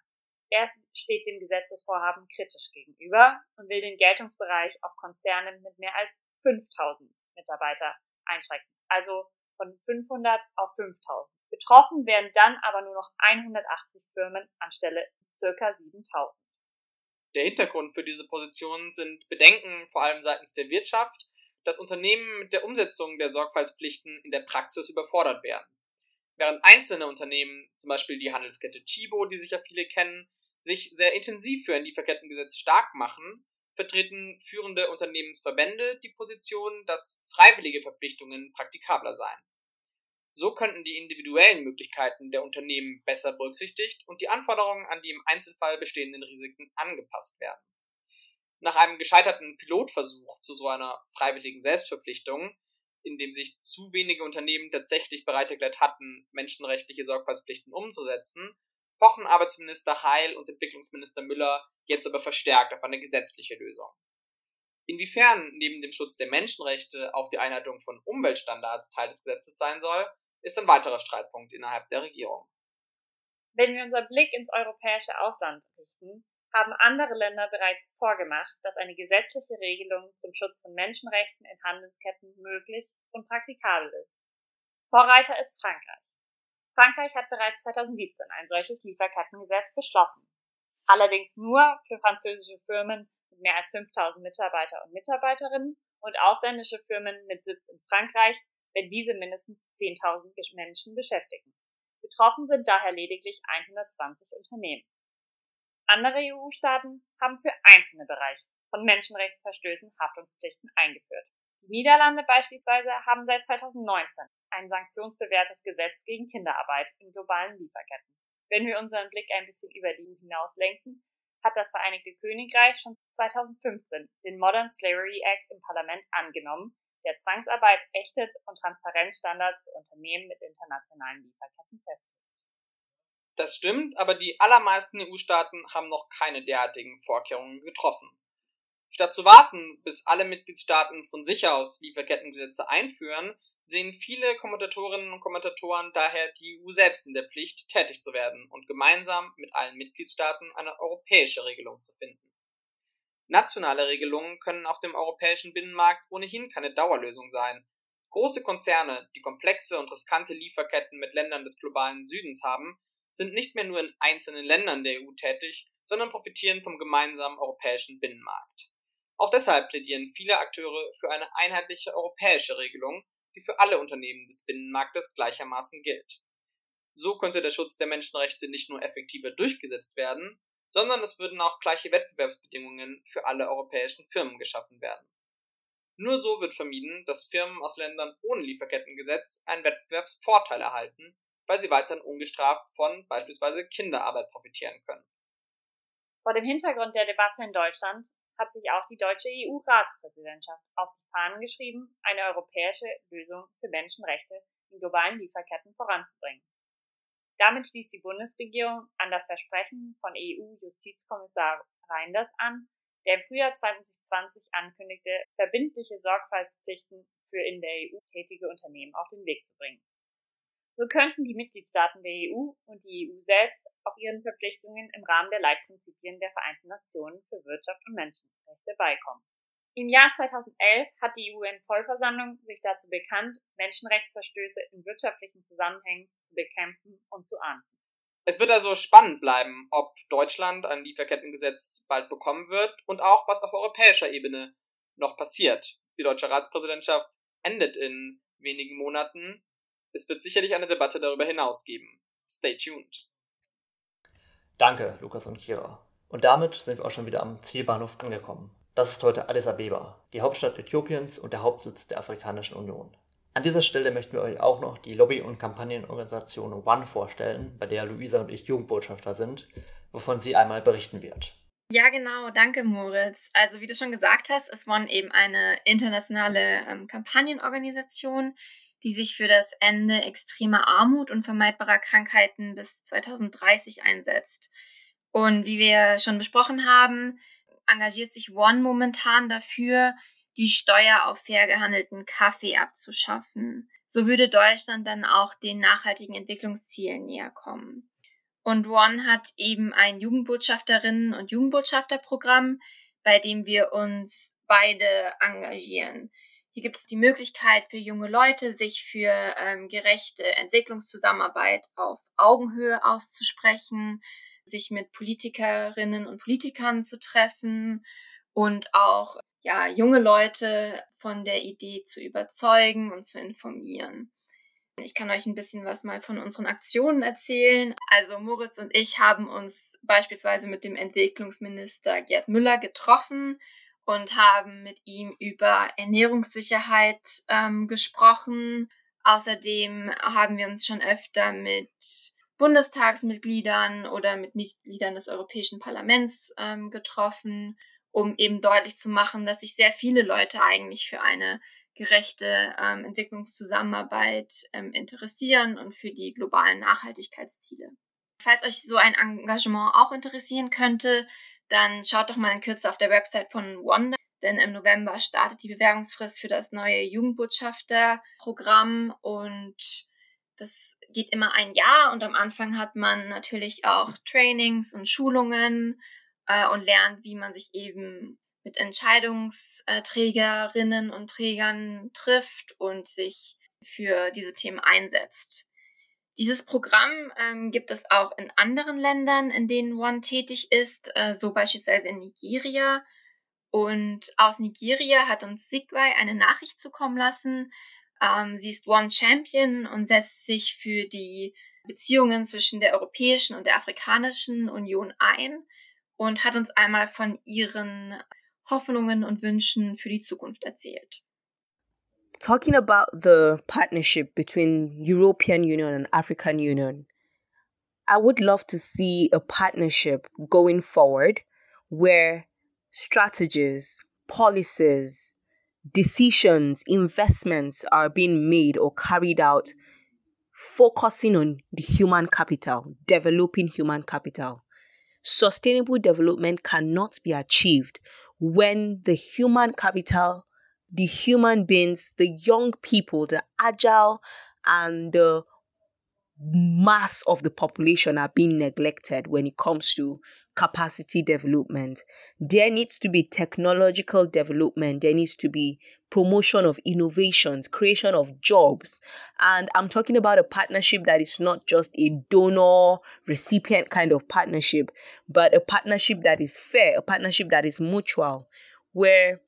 Er steht dem Gesetzesvorhaben kritisch gegenüber und will den Geltungsbereich auf Konzerne mit mehr als 5000 Mitarbeiter einschränken, also von 500 auf 5000. Betroffen werden dann aber nur noch 180 Firmen anstelle circa 7000. Der Hintergrund für diese Position sind Bedenken vor allem seitens der Wirtschaft, dass Unternehmen mit der Umsetzung der Sorgfaltspflichten in der Praxis überfordert werden. Während einzelne Unternehmen, zum Beispiel die Handelskette Chibo, die sicher viele kennen, sich sehr intensiv für ein Lieferkettengesetz stark machen, vertreten führende Unternehmensverbände die Position, dass freiwillige Verpflichtungen praktikabler seien. So könnten die individuellen Möglichkeiten der Unternehmen besser berücksichtigt und die Anforderungen an die im Einzelfall bestehenden Risiken angepasst werden. Nach einem gescheiterten Pilotversuch zu so einer freiwilligen Selbstverpflichtung, in dem sich zu wenige Unternehmen tatsächlich bereit erklärt hatten, menschenrechtliche Sorgfaltspflichten umzusetzen, pochen Arbeitsminister Heil und Entwicklungsminister Müller jetzt aber verstärkt auf eine gesetzliche Lösung. Inwiefern neben dem Schutz der Menschenrechte auch die Einhaltung von Umweltstandards Teil des Gesetzes sein soll, ist ein weiterer Streitpunkt innerhalb der Regierung. Wenn wir unseren Blick ins europäische Ausland richten, haben andere Länder bereits vorgemacht, dass eine gesetzliche Regelung zum Schutz von Menschenrechten in Handelsketten möglich und praktikabel ist. Vorreiter ist Frankreich. Frankreich hat bereits 2017 ein solches Lieferkettengesetz beschlossen. Allerdings nur für französische Firmen mit mehr als 5000 Mitarbeiter und Mitarbeiterinnen und ausländische Firmen mit Sitz in Frankreich, wenn diese mindestens 10.000 Menschen beschäftigen. Betroffen sind daher lediglich 120 Unternehmen. Andere EU-Staaten haben für einzelne Bereiche von Menschenrechtsverstößen Haftungspflichten eingeführt. Die Niederlande beispielsweise haben seit 2019 ein sanktionsbewährtes Gesetz gegen Kinderarbeit in globalen Lieferketten. Wenn wir unseren Blick ein bisschen über die hinaus lenken, hat das Vereinigte Königreich schon 2015 den Modern Slavery Act im Parlament angenommen, der Zwangsarbeit ächtet und Transparenzstandards für Unternehmen mit internationalen Lieferketten festlegt. Das stimmt, aber die allermeisten EU-Staaten haben noch keine derartigen Vorkehrungen getroffen. Statt zu warten, bis alle Mitgliedstaaten von sich aus Lieferkettengesetze einführen, sehen viele Kommentatorinnen und Kommentatoren daher die EU selbst in der Pflicht, tätig zu werden und gemeinsam mit allen Mitgliedstaaten eine europäische Regelung zu finden. Nationale Regelungen können auf dem europäischen Binnenmarkt ohnehin keine Dauerlösung sein. Große Konzerne, die komplexe und riskante Lieferketten mit Ländern des globalen Südens haben, sind nicht mehr nur in einzelnen Ländern der EU tätig, sondern profitieren vom gemeinsamen europäischen Binnenmarkt. Auch deshalb plädieren viele Akteure für eine einheitliche europäische Regelung, die für alle Unternehmen des Binnenmarktes gleichermaßen gilt. So könnte der Schutz der Menschenrechte nicht nur effektiver durchgesetzt werden, sondern es würden auch gleiche Wettbewerbsbedingungen für alle europäischen Firmen geschaffen werden. Nur so wird vermieden, dass Firmen aus Ländern ohne Lieferkettengesetz einen Wettbewerbsvorteil erhalten, weil sie weiterhin ungestraft von beispielsweise Kinderarbeit profitieren können. Vor dem Hintergrund der Debatte in Deutschland hat sich auch die deutsche EU-Ratspräsidentschaft auf die Fahnen geschrieben, eine europäische Lösung für Menschenrechte in globalen Lieferketten voranzubringen. Damit schließt die Bundesregierung an das Versprechen von EU-Justizkommissar Reinders an, der im Frühjahr 2020 ankündigte, verbindliche Sorgfaltspflichten für in der EU tätige Unternehmen auf den Weg zu bringen. So könnten die Mitgliedstaaten der EU und die EU selbst auch ihren Verpflichtungen im Rahmen der Leitprinzipien der Vereinten Nationen für Wirtschaft und Menschenrechte beikommen. Im Jahr 2011 hat die UN-Vollversammlung sich dazu bekannt, Menschenrechtsverstöße in wirtschaftlichen Zusammenhängen zu bekämpfen und zu ahnden. Es wird also spannend bleiben, ob Deutschland ein Lieferkettengesetz bald bekommen wird und auch was auf europäischer Ebene noch passiert. Die deutsche Ratspräsidentschaft endet in wenigen Monaten es wird sicherlich eine Debatte darüber hinaus geben. Stay tuned. Danke, Lukas und Kira. Und damit sind wir auch schon wieder am Zielbahnhof angekommen. Das ist heute Addis Abeba, die Hauptstadt Äthiopiens und der Hauptsitz der Afrikanischen Union. An dieser Stelle möchten wir euch auch noch die Lobby- und Kampagnenorganisation One vorstellen, bei der Luisa und ich Jugendbotschafter sind, wovon sie einmal berichten wird. Ja, genau, danke Moritz. Also wie du schon gesagt hast, ist One eben eine internationale ähm, Kampagnenorganisation, die sich für das Ende extremer Armut und vermeidbarer Krankheiten bis 2030 einsetzt. Und wie wir schon besprochen haben, engagiert sich One momentan dafür, die Steuer auf fair gehandelten Kaffee abzuschaffen. So würde Deutschland dann auch den nachhaltigen Entwicklungszielen näher kommen. Und One hat eben ein Jugendbotschafterinnen- und Jugendbotschafterprogramm, bei dem wir uns beide engagieren. Hier gibt es die Möglichkeit für junge Leute, sich für ähm, gerechte Entwicklungszusammenarbeit auf Augenhöhe auszusprechen, sich mit Politikerinnen und Politikern zu treffen und auch ja, junge Leute von der Idee zu überzeugen und zu informieren. Ich kann euch ein bisschen was mal von unseren Aktionen erzählen. Also Moritz und ich haben uns beispielsweise mit dem Entwicklungsminister Gerd Müller getroffen und haben mit ihm über Ernährungssicherheit ähm, gesprochen. Außerdem haben wir uns schon öfter mit Bundestagsmitgliedern oder mit Mitgliedern des Europäischen Parlaments ähm, getroffen, um eben deutlich zu machen, dass sich sehr viele Leute eigentlich für eine gerechte ähm, Entwicklungszusammenarbeit ähm, interessieren und für die globalen Nachhaltigkeitsziele. Falls euch so ein Engagement auch interessieren könnte, dann schaut doch mal in Kürze auf der Website von Wanda, denn im November startet die Bewerbungsfrist für das neue Jugendbotschafterprogramm und das geht immer ein Jahr und am Anfang hat man natürlich auch Trainings und Schulungen äh, und lernt, wie man sich eben mit Entscheidungsträgerinnen und Trägern trifft und sich für diese Themen einsetzt. Dieses Programm ähm, gibt es auch in anderen Ländern, in denen One tätig ist, äh, so beispielsweise in Nigeria. Und aus Nigeria hat uns Sigway eine Nachricht zukommen lassen, ähm, sie ist One Champion und setzt sich für die Beziehungen zwischen der Europäischen und der Afrikanischen Union ein und hat uns einmal von ihren Hoffnungen und Wünschen für die Zukunft erzählt. Talking about the partnership between European Union and African Union, I would love to see a partnership going forward where strategies, policies, decisions, investments are being made or carried out focusing on the human capital, developing human capital. Sustainable development cannot be achieved when the human capital, the human beings, the young people, the agile and the mass of the population are being neglected when it comes to capacity development. There needs to be technological development. There needs to be promotion of innovations, creation of jobs. And I'm talking about a partnership that is not just a donor recipient kind of partnership, but a partnership that is fair, a partnership that is mutual, where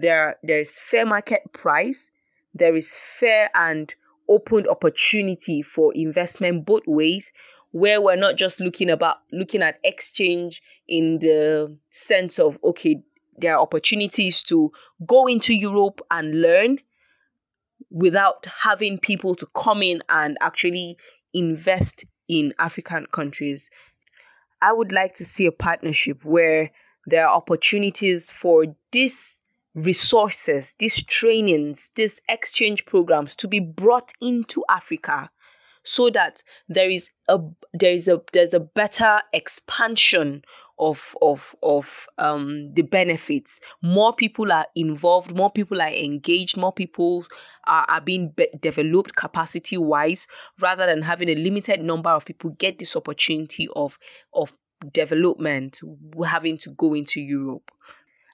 there there's fair market price, there is fair and open opportunity for investment both ways where we're not just looking about looking at exchange in the sense of okay there are opportunities to go into Europe and learn without having people to come in and actually invest in African countries. I would like to see a partnership where there are opportunities for these resources, these trainings, these exchange programs to be brought into Africa so that there is a there is a there's a better expansion of of of um the benefits. More people are involved more people are engaged more people are, are being be- developed capacity wise rather than having a limited number of people get this opportunity of of development having to go into europe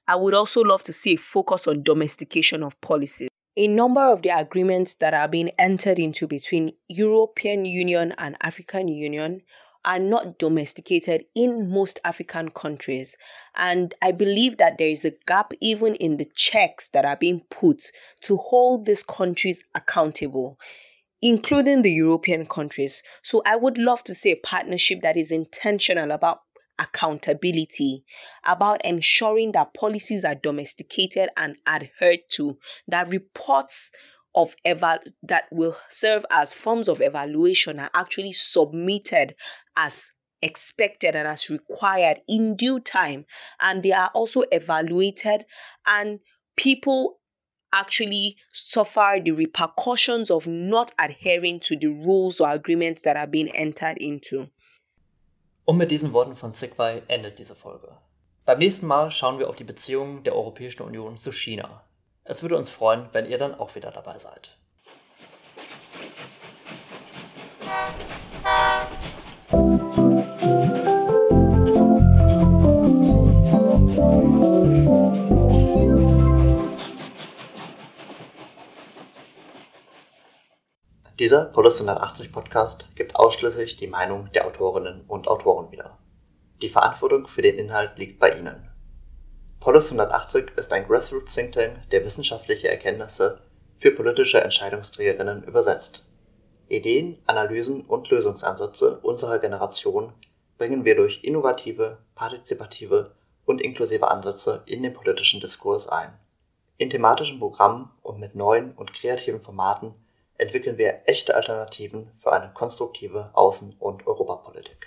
i would also love to see a focus on domestication of policies a number of the agreements that are being entered into between European Union and African Union are not domesticated in most African countries. And I believe that there is a gap even in the checks that are being put to hold these countries accountable, including the European countries. So I would love to see a partnership that is intentional about accountability, about ensuring that policies are domesticated and adhered to, that reports of eval that will serve as forms of evaluation are actually submitted as expected and as required in due time and they are also evaluated and people actually suffer the repercussions of not adhering to the rules or agreements that are being entered into. Und mit diesen Worten von Sigwai endet diese Folge. Beim nächsten Mal schauen wir auf die Beziehungen der Europäischen Union zu China. Es würde uns freuen, wenn ihr dann auch wieder dabei seid. Dieser Polis 180 Podcast gibt ausschließlich die Meinung der Autorinnen und Autoren wieder. Die Verantwortung für den Inhalt liegt bei Ihnen. Polis 180 ist ein Grassroots Think Tank, der wissenschaftliche Erkenntnisse für politische Entscheidungsträgerinnen übersetzt. Ideen, Analysen und Lösungsansätze unserer Generation bringen wir durch innovative, partizipative und inklusive Ansätze in den politischen Diskurs ein. In thematischen Programmen und mit neuen und kreativen Formaten entwickeln wir echte Alternativen für eine konstruktive Außen- und Europapolitik.